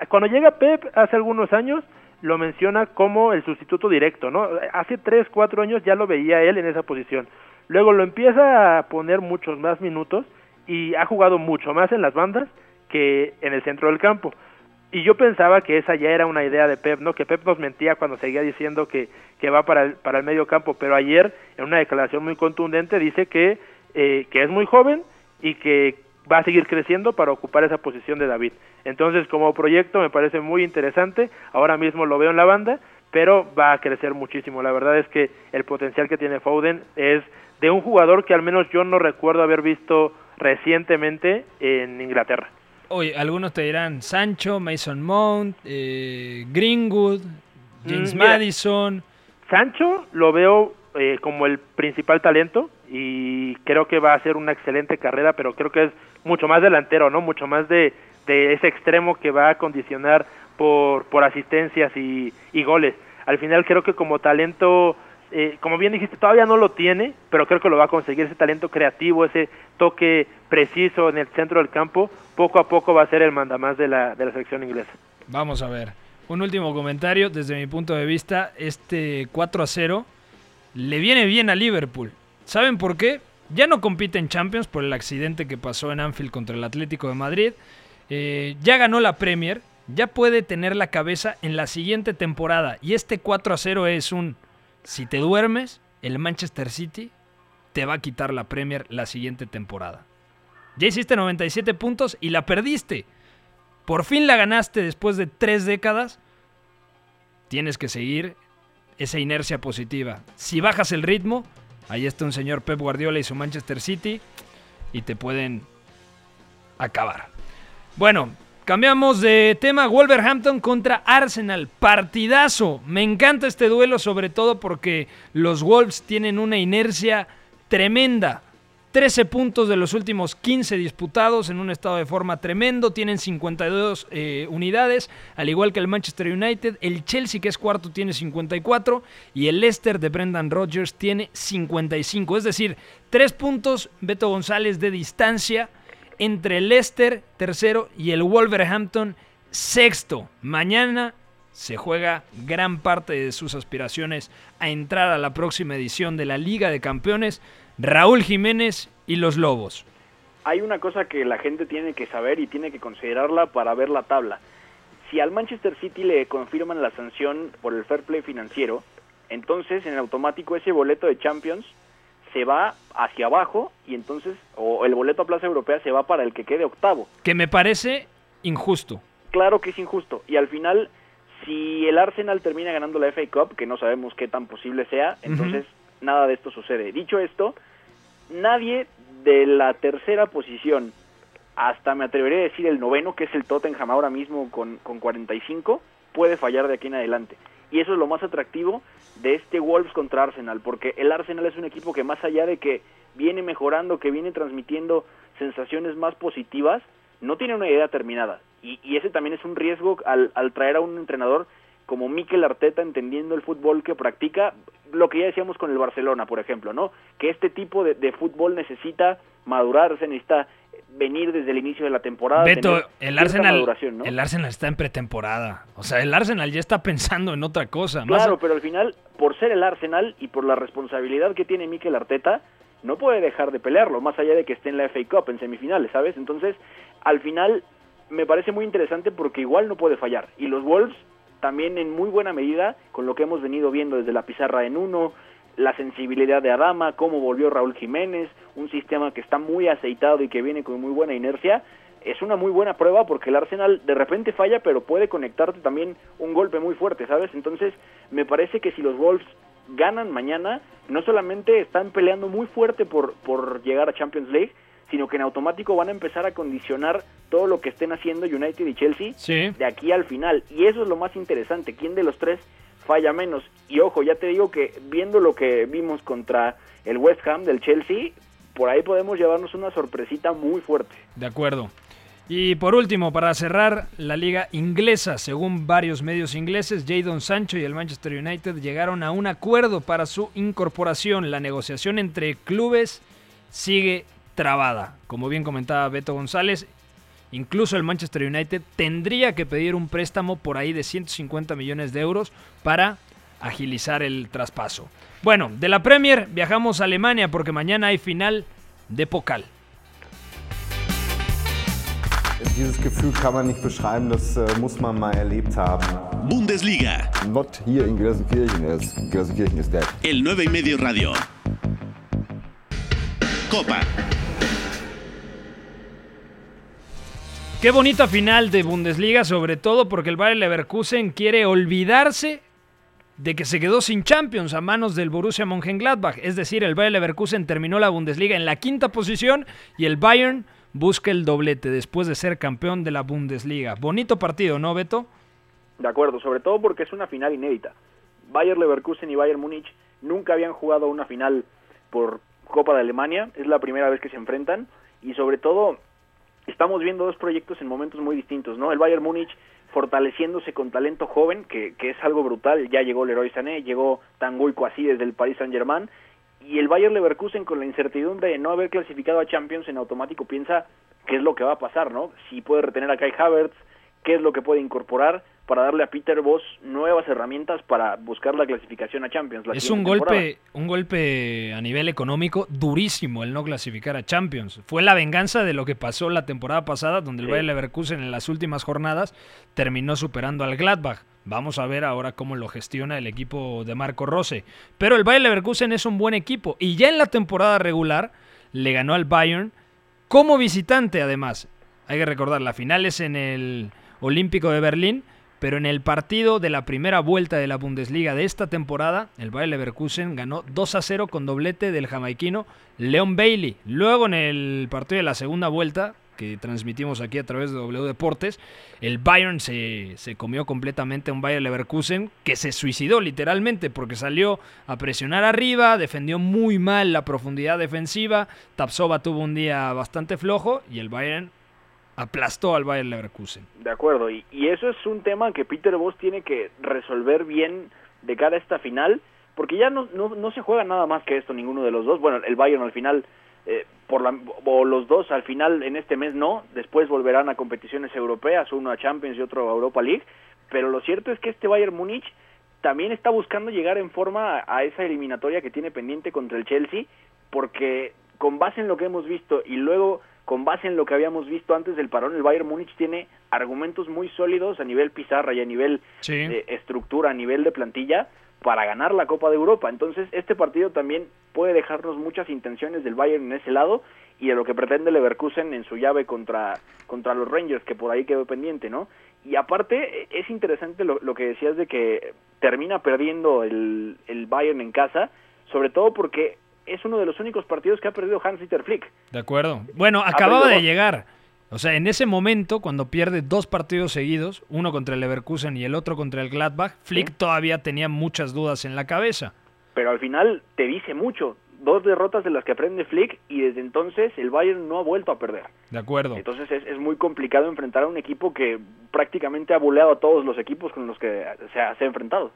cuando llega Pep hace algunos años, lo menciona como el sustituto directo, ¿no? Hace 3, 4 años ya lo veía él en esa posición. Luego lo empieza a poner muchos más minutos y ha jugado mucho más en las bandas que en el centro del campo. Y yo pensaba que esa ya era una idea de Pep, ¿no? Que Pep nos mentía cuando seguía diciendo que, que va para el, para el medio campo, pero ayer en una declaración muy contundente dice que, eh, que es muy joven y que va a seguir creciendo para ocupar esa posición de David. Entonces, como proyecto me parece muy interesante, ahora mismo lo veo en la banda, pero va a crecer muchísimo. La verdad es que el potencial que tiene Foden es de un jugador que al menos yo no recuerdo haber visto recientemente en Inglaterra. Oye, algunos te dirán Sancho, Mason Mount, eh, Greenwood, James Mm, mira. Madison. Sancho lo veo eh, como el principal talento y creo que va a hacer una excelente carrera, pero creo que es mucho más delantero, ¿no? Mucho más de, de ese extremo que va a condicionar por, por asistencias y, y goles. Al final creo que como talento, eh, como bien dijiste, todavía no lo tiene, pero creo que lo va a conseguir ese talento creativo, ese toque preciso en el centro del campo, poco a poco va a ser el mandamás de la, de la selección inglesa. Vamos a ver. Un último comentario. Desde mi punto de vista, este 4 a 0 le viene bien a Liverpool. ¿Saben por qué? Ya no compite en Champions por el accidente que pasó en Anfield contra el Atlético de Madrid. Eh, ya ganó la Premier. Ya puede tener la cabeza en la siguiente temporada. Y este 4 a 0 es un... Si te duermes, el Manchester City te va a quitar la Premier la siguiente temporada. Ya hiciste 97 puntos y la perdiste. Por fin la ganaste después de tres décadas. Tienes que seguir esa inercia positiva. Si bajas el ritmo, ahí está un señor Pep Guardiola y su Manchester City y te pueden acabar. Bueno, cambiamos de tema. Wolverhampton contra Arsenal. Partidazo. Me encanta este duelo, sobre todo porque los Wolves tienen una inercia tremenda. 13 puntos de los últimos 15 disputados en un estado de forma tremendo. Tienen 52 eh, unidades, al igual que el Manchester United. El Chelsea, que es cuarto, tiene 54. Y el Leicester de Brendan Rodgers tiene 55. Es decir, 3 puntos, Beto González, de distancia entre el Leicester, tercero, y el Wolverhampton, sexto. Mañana se juega gran parte de sus aspiraciones a entrar a la próxima edición de la Liga de Campeones. Raúl Jiménez y los Lobos. Hay una cosa que la gente tiene que saber y tiene que considerarla para ver la tabla. Si al Manchester City le confirman la sanción por el fair play financiero, entonces en automático ese boleto de Champions se va hacia abajo y entonces, o el boleto a Plaza Europea se va para el que quede octavo. Que me parece injusto. Claro que es injusto. Y al final, si el Arsenal termina ganando la FA Cup, que no sabemos qué tan posible sea, entonces nada de esto sucede. Dicho esto, nadie de la tercera posición hasta me atrevería a decir el noveno, que es el Tottenham ahora mismo con, con 45, puede fallar de aquí en adelante. Y eso es lo más atractivo de este Wolves contra Arsenal, porque el Arsenal es un equipo que más allá de que viene mejorando, que viene transmitiendo sensaciones más positivas, no tiene una idea terminada. Y, y ese también es un riesgo al, al traer a un entrenador como Mikel Arteta entendiendo el fútbol que practica, lo que ya decíamos con el Barcelona, por ejemplo, ¿no? Que este tipo de, de fútbol necesita madurarse, necesita venir desde el inicio de la temporada. Beto, el Arsenal, ¿no? el Arsenal está en pretemporada. O sea, el Arsenal ya está pensando en otra cosa. Más Claro, pero al final, por ser el Arsenal y por la responsabilidad que tiene Mikel Arteta, no puede dejar de pelearlo, más allá de que esté en la FA Cup en semifinales, ¿sabes? Entonces, al final, me parece muy interesante porque igual no puede fallar. Y los Wolves también en muy buena medida, con lo que hemos venido viendo desde la pizarra en uno, la sensibilidad de Adama, cómo volvió Raúl Jiménez, un sistema que está muy aceitado y que viene con muy buena inercia, es una muy buena prueba porque el Arsenal de repente falla, pero puede conectarte también un golpe muy fuerte, ¿sabes? Entonces, me parece que si los Wolves ganan mañana, no solamente están peleando muy fuerte por, por llegar a Champions League, sino que en automático van a empezar a condicionar todo lo que estén haciendo United y Chelsea Sí. de aquí al final. Y eso es lo más interesante, quién de los tres falla menos. Y ojo, ya te digo que viendo lo que vimos contra el West Ham del Chelsea, por ahí podemos llevarnos una sorpresita muy fuerte. De acuerdo. Y por último, para cerrar, la liga inglesa, según varios medios ingleses, Jadon Sancho y el Manchester United llegaron a un acuerdo para su incorporación. La negociación entre clubes sigue trabada. Como bien comentaba Beto González, Incluso el Manchester United tendría que pedir un préstamo por ahí de 150 millones de euros para agilizar el traspaso. Bueno, de la Premier viajamos a Alemania porque mañana hay final de Pokal. Dieses Gefühl kann man nicht beschreiben, das äh, muss man mal erlebt haben. Bundesliga. Not here in Gelsenkirchen, es- Gelsenkirchen is dead. El 9 y medio radio. Copa. Qué bonita final de Bundesliga, sobre todo porque el Bayer Leverkusen quiere olvidarse de que se quedó sin Champions a manos del Borussia Mönchengladbach. Es decir, el Bayer Leverkusen terminó la Bundesliga en la quinta posición y el Bayern busca el doblete después de ser campeón de la Bundesliga. Bonito partido, ¿no, Beto? De acuerdo, sobre todo porque es una final inédita. Bayer Leverkusen y Bayern Múnich nunca habían jugado una final por Copa de Alemania, es la primera vez que se enfrentan y sobre todo estamos viendo dos proyectos en momentos muy distintos, ¿no? El Bayern Múnich fortaleciéndose con talento joven, que, que es algo brutal, ya llegó Leroy Sané, llegó Tanguy Kouassi desde el Paris Saint-Germain y el Bayern Leverkusen con la incertidumbre de no haber clasificado a Champions en automático piensa qué es lo que va a pasar, ¿no? Si puede retener a Kai Havertz, qué es lo que puede incorporar para darle a Peter Voss nuevas herramientas para buscar la clasificación a Champions. la Es un temporada. golpe, un golpe a nivel económico durísimo el no clasificar a Champions. Fue la venganza de lo que pasó la temporada pasada, donde el Sí. Bayer Leverkusen en las últimas jornadas terminó superando al Gladbach. Vamos a ver ahora cómo lo gestiona el equipo de Marco Rose. Pero el Bayer Leverkusen es un buen equipo y ya en la temporada regular le ganó al Bayern como visitante además. Hay que recordar, la final es en el Olímpico de Berlín, pero en el partido de la primera vuelta de la Bundesliga de esta temporada, el Bayer Leverkusen ganó 2 a 0 con doblete del jamaiquino Leon Bailey. Luego en el partido de la segunda vuelta, que transmitimos aquí a través de W Deportes, el Bayern se, se comió completamente a un Bayer Leverkusen que se suicidó literalmente porque salió a presionar arriba, defendió muy mal la profundidad defensiva, Tapsova tuvo un día bastante flojo y el Bayern aplastó al Bayer Leverkusen. De acuerdo, y, y eso es un tema que Peter Voss tiene que resolver bien de cara a esta final, porque ya no, no, no se juega nada más que esto ninguno de los dos. Bueno, el Bayern al final, eh, por la, o los dos al final en este mes no, después volverán a competiciones europeas, uno a Champions y otro a Europa League, pero lo cierto es que este Bayern Múnich también está buscando llegar en forma a esa eliminatoria que tiene pendiente contra el Chelsea, porque con base en lo que hemos visto y luego con base en lo que habíamos visto antes del parón, el Bayern Múnich tiene argumentos muy sólidos a nivel pizarra y a nivel Sí. de estructura, a nivel de plantilla, para ganar la Copa de Europa. Entonces, este partido también puede dejarnos muchas intenciones del Bayern en ese lado y de lo que pretende Leverkusen en su llave contra, contra los Rangers, que por ahí quedó pendiente, ¿no? Y aparte, es interesante lo, lo que decías de que termina perdiendo el, el Bayern en casa, sobre todo porque es uno de los únicos partidos que ha perdido Hans-Dieter Flick. De acuerdo. Bueno, acababa de llegar. O sea, en ese momento, cuando pierde dos partidos seguidos, uno contra el Leverkusen y el otro contra el Gladbach, Flick todavía tenía muchas dudas en la cabeza. pero al final te dice mucho. Dos derrotas de las que aprende Flick y desde entonces el Bayern no ha vuelto a perder. De acuerdo. Entonces es, es muy complicado enfrentar a un equipo que prácticamente ha buleado a todos los equipos con los que se ha, se ha enfrentado.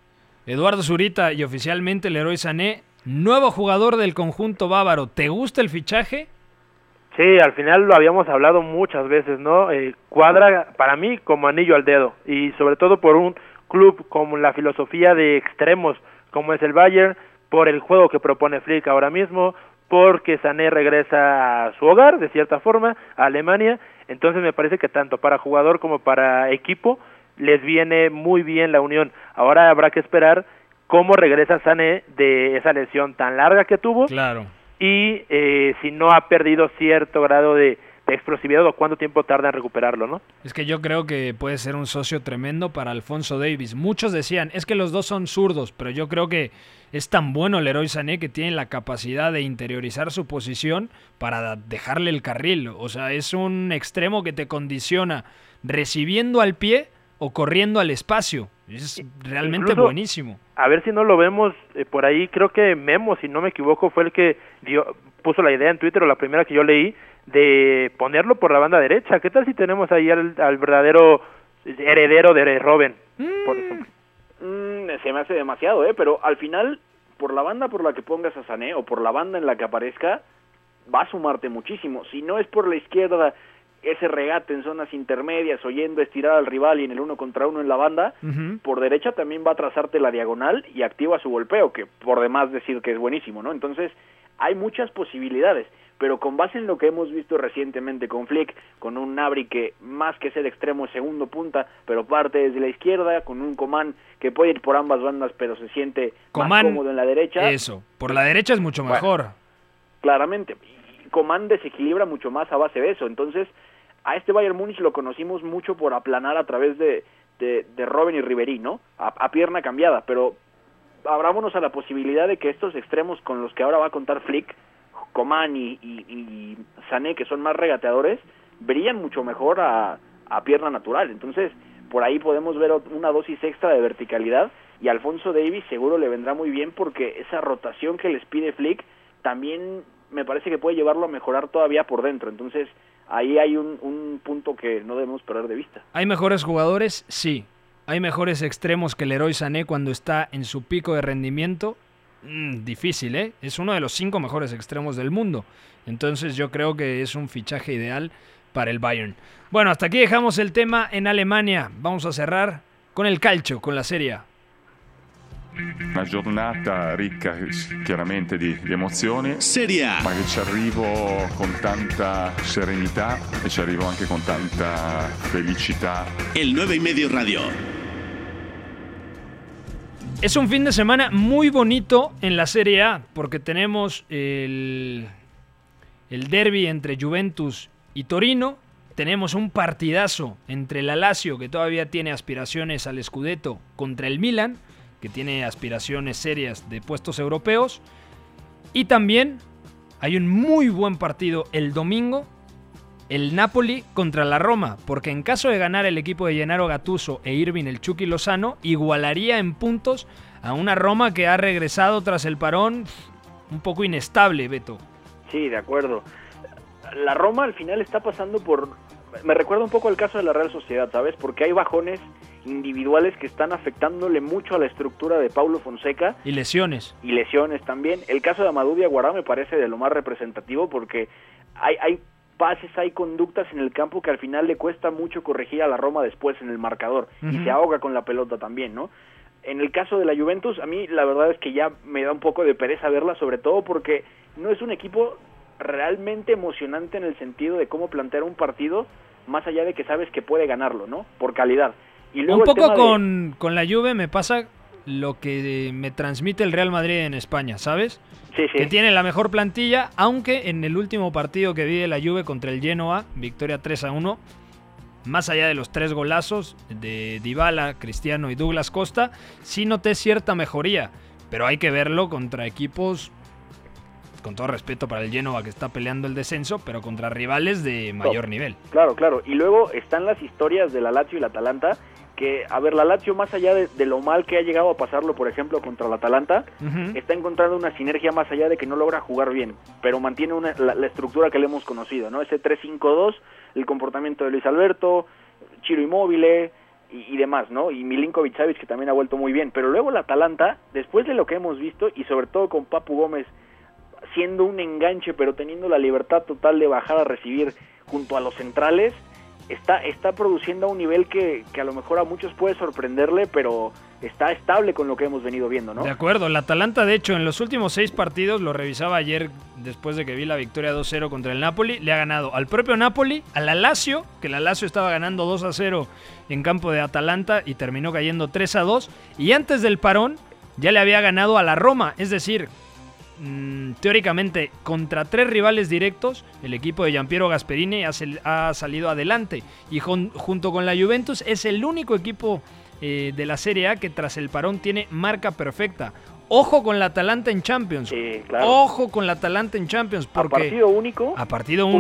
Eduardo Zurita y oficialmente Leroy Sané, nuevo jugador del conjunto bávaro. ¿Te gusta el fichaje? Sí, al final lo habíamos hablado muchas veces, ¿no? Eh, cuadra para mí como anillo al dedo y sobre todo por un club con la filosofía de extremos como es el Bayern, por el juego que propone Flick ahora mismo, porque Sané regresa a su hogar de cierta forma, a Alemania, entonces me parece que tanto para jugador como para equipo les viene muy bien la unión. Ahora habrá que esperar cómo regresa Sané de esa lesión tan larga que tuvo Claro. y eh, si no ha perdido cierto grado de, de explosividad o cuánto tiempo tarda en recuperarlo, ¿no? Es que yo creo que puede ser un socio tremendo para Alfonso Davis. Muchos decían, es que los dos son zurdos, pero yo creo que es tan bueno Leroy Sané que tiene la capacidad de interiorizar su posición para dejarle el carril. O sea, es un extremo que te condiciona recibiendo al pie o corriendo al espacio. Es realmente Incluso- buenísimo. A ver si no lo vemos eh, por ahí, creo que Memo, si no me equivoco, fue el que dio, puso la idea en Twitter o la primera que yo leí de ponerlo por la banda derecha. ¿Qué tal si tenemos ahí al, al verdadero heredero de Robin? Por ejemplo. Mm, se me hace demasiado, ¿eh? Pero al final, por la banda por la que pongas a Sané o por la banda en la que aparezca, va a sumarte muchísimo. Si no es por la izquierda ese regate en zonas intermedias, oyendo estirar al rival y en el uno contra uno en la banda, por derecha también va a trazarte la diagonal y activa su golpeo, que por demás decir que es buenísimo, ¿no? Entonces, hay muchas posibilidades, pero con base en lo que hemos visto recientemente con Flick, con un Nabri que más que ser extremo segundo punta, pero parte desde la izquierda, con un Coman que puede ir por ambas bandas, pero se siente más Coman, cómodo en la derecha. Eso, por la derecha es mucho Bueno. mejor. Claramente. Y Coman desequilibra mucho más a base de eso. Entonces, a este Bayern Múnich lo conocimos mucho por aplanar a través de, de, Robben y Ribery, ¿no? A, pierna cambiada, pero abrámonos a la posibilidad de que estos extremos con los que ahora va a contar Flick, Coman y, y, y Sané, que son más regateadores, brillan mucho mejor a, a pierna natural. Entonces, por ahí podemos ver una dosis extra de verticalidad y Alfonso Davis seguro le vendrá muy bien porque esa rotación que les pide Flick también me parece que puede llevarlo a mejorar todavía por dentro. Entonces, ahí hay un, un punto que no debemos perder de vista. ¿Hay mejores jugadores? Sí. ¿Hay mejores extremos que el Leroy Sané cuando está en su pico de rendimiento? Mm, difícil, ¿eh? Es uno de los cinco mejores extremos del mundo. Entonces yo creo que es un fichaje ideal para el Bayern. Bueno, hasta aquí dejamos el tema en Alemania. Vamos a cerrar con el calcio, con la Serie. Una giornata ricca chiaramente di, di emozioni, Serie A. ma che ci arrivo con tanta serenità e ci arrivo anche con tanta felicità. El 9 y medio radio. Es un fin de semana muy bonito en la Serie A, porque tenemos el, el derby entre Juventus y Torino, tenemos un partidazo entre la Lazio, que todavía tiene aspiraciones al Scudetto, contra el Milan, que tiene aspiraciones serias de puestos europeos, y también hay un muy buen partido el domingo, el Napoli contra la Roma, porque en caso de ganar el equipo de Gennaro Gattuso e Irving el Chucky Lozano, igualaría en puntos a una Roma que ha regresado tras el parón un poco inestable, Beto. Sí, de acuerdo. La Roma al final está pasando por... Me recuerda un poco el caso de la Real Sociedad, ¿sabes? Porque hay bajones individuales que están afectándole mucho a la estructura de Paulo Fonseca Y lesiones. y lesiones también. El caso de Amadou Diaguará me parece de lo más representativo porque hay, hay pases, hay conductas en el campo que al final le cuesta mucho corregir a la Roma después en el marcador y se ahoga con la pelota también, ¿no? En el caso de la Juventus, a mí la verdad es que ya me da un poco de pereza verla, sobre todo porque no es un equipo realmente emocionante en el sentido de cómo plantear un partido, más allá de que sabes que puede ganarlo, ¿no? Por calidad. Y luego un poco de- con, con la Juve me pasa lo que me transmite el Real Madrid en España, ¿sabes? Sí, sí. Que tiene la mejor plantilla, aunque en el último partido que vi de la Juve contra el Genoa, victoria 3 a 1, más allá de los tres golazos de Dybala, Cristiano y Douglas Costa, sí noté cierta mejoría, pero hay que verlo contra equipos con todo respeto para el Genoa que está peleando el descenso, pero contra rivales de mayor nivel. Claro, claro. Y luego están las historias de la Lazio y la Atalanta, que, a ver, la Lazio, más allá de, de lo mal que ha llegado a pasarlo, por ejemplo, contra la Atalanta, está encontrando una sinergia más allá de que no logra jugar bien, pero mantiene una- la, la estructura que le hemos conocido, ¿no? Ese 3-5-2, el comportamiento de Luis Alberto, Chiro Inmóvil y, y demás, ¿no? Y Milinkovic Savic, que también ha vuelto muy bien. Pero luego la Atalanta, después de lo que hemos visto, y sobre todo con Papu Gómez siendo un enganche, pero teniendo la libertad total de bajar a recibir junto a los centrales, está, está produciendo a un nivel que, que a lo mejor a muchos puede sorprenderle, pero está estable con lo que hemos venido viendo, ¿no? De acuerdo, el Atalanta de hecho en los últimos seis partidos, lo revisaba ayer después de que vi la victoria 2-0 contra el Napoli, le ha ganado al propio Napoli, a la Lazio, que la Lazio estaba ganando 2-0 en campo de Atalanta y terminó cayendo 3-2, y antes del parón ya le había ganado a la Roma, es decir, mm, teóricamente contra tres rivales directos, el equipo de Giampiero Gasperini ha, sal- ha salido adelante y jun- junto con la Juventus es el único equipo eh, de la Serie A que tras el parón tiene marca perfecta. Ojo con la Atalanta en Champions. claro. Ojo con la Atalanta en Champions porque a partido único. a partido Uf.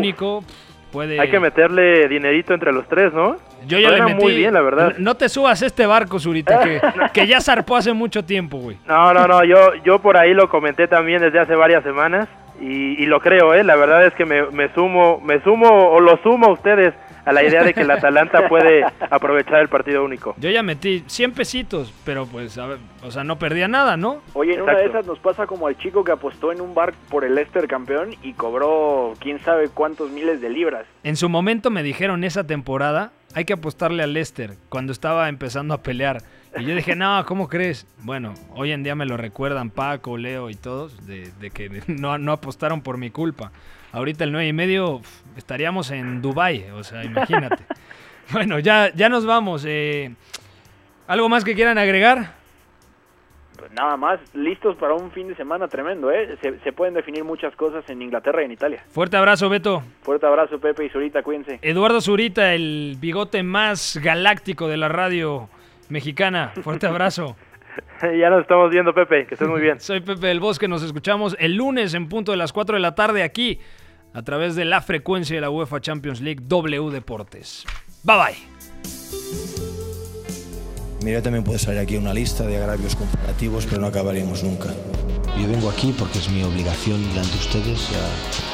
Puede Hay que meterle dinerito entre los tres, ¿no? yo ya Suena le metí. muy bien, la verdad. No te subas a este barco, Zurita, que, que ya zarpó hace mucho tiempo, güey. No, no, no, yo, yo por ahí lo comenté también desde hace varias semanas. Y, y lo creo, ¿eh? La verdad es que me, me sumo, me sumo o lo sumo a ustedes a la idea de que el Atalanta puede aprovechar el partido único. Yo ya metí 100 pesitos, pero pues, a ver, o sea, no perdía nada, ¿no? Oye, en una de esas nos pasa como al chico que apostó en un bar por el Leicester campeón y cobró quién sabe cuántos miles de libras. En su momento me dijeron esa temporada, hay que apostarle al Leicester, cuando estaba empezando a pelear. Y yo dije, no, ¿cómo crees? Bueno, hoy en día me lo recuerdan Paco, Leo y todos, de, de que no, no apostaron por mi culpa. Ahorita el 9 y medio estaríamos en Dubai, o sea, imagínate. bueno, ya, ya nos vamos. eh, ¿Algo más que quieran agregar? Pues nada más, listos para un fin de semana tremendo, ¿eh? Se, se pueden definir muchas cosas en Inglaterra y en Italia. Fuerte abrazo, Beto. Fuerte abrazo, Pepe y Zurita, cuídense. Eduardo Zurita, el bigote más galáctico de la radio mexicana. Fuerte abrazo. ya nos estamos viendo, Pepe, que estés muy bien. Soy Pepe del Bosque, nos escuchamos el lunes en punto de las 4 de la tarde aquí a través de la frecuencia de la UEFA Champions League W Deportes. Bye bye. Mira, también puede salir aquí una lista de agravios comparativos, pero no acabaríamos nunca. Yo vengo aquí porque es mi obligación delante de ustedes. Ya,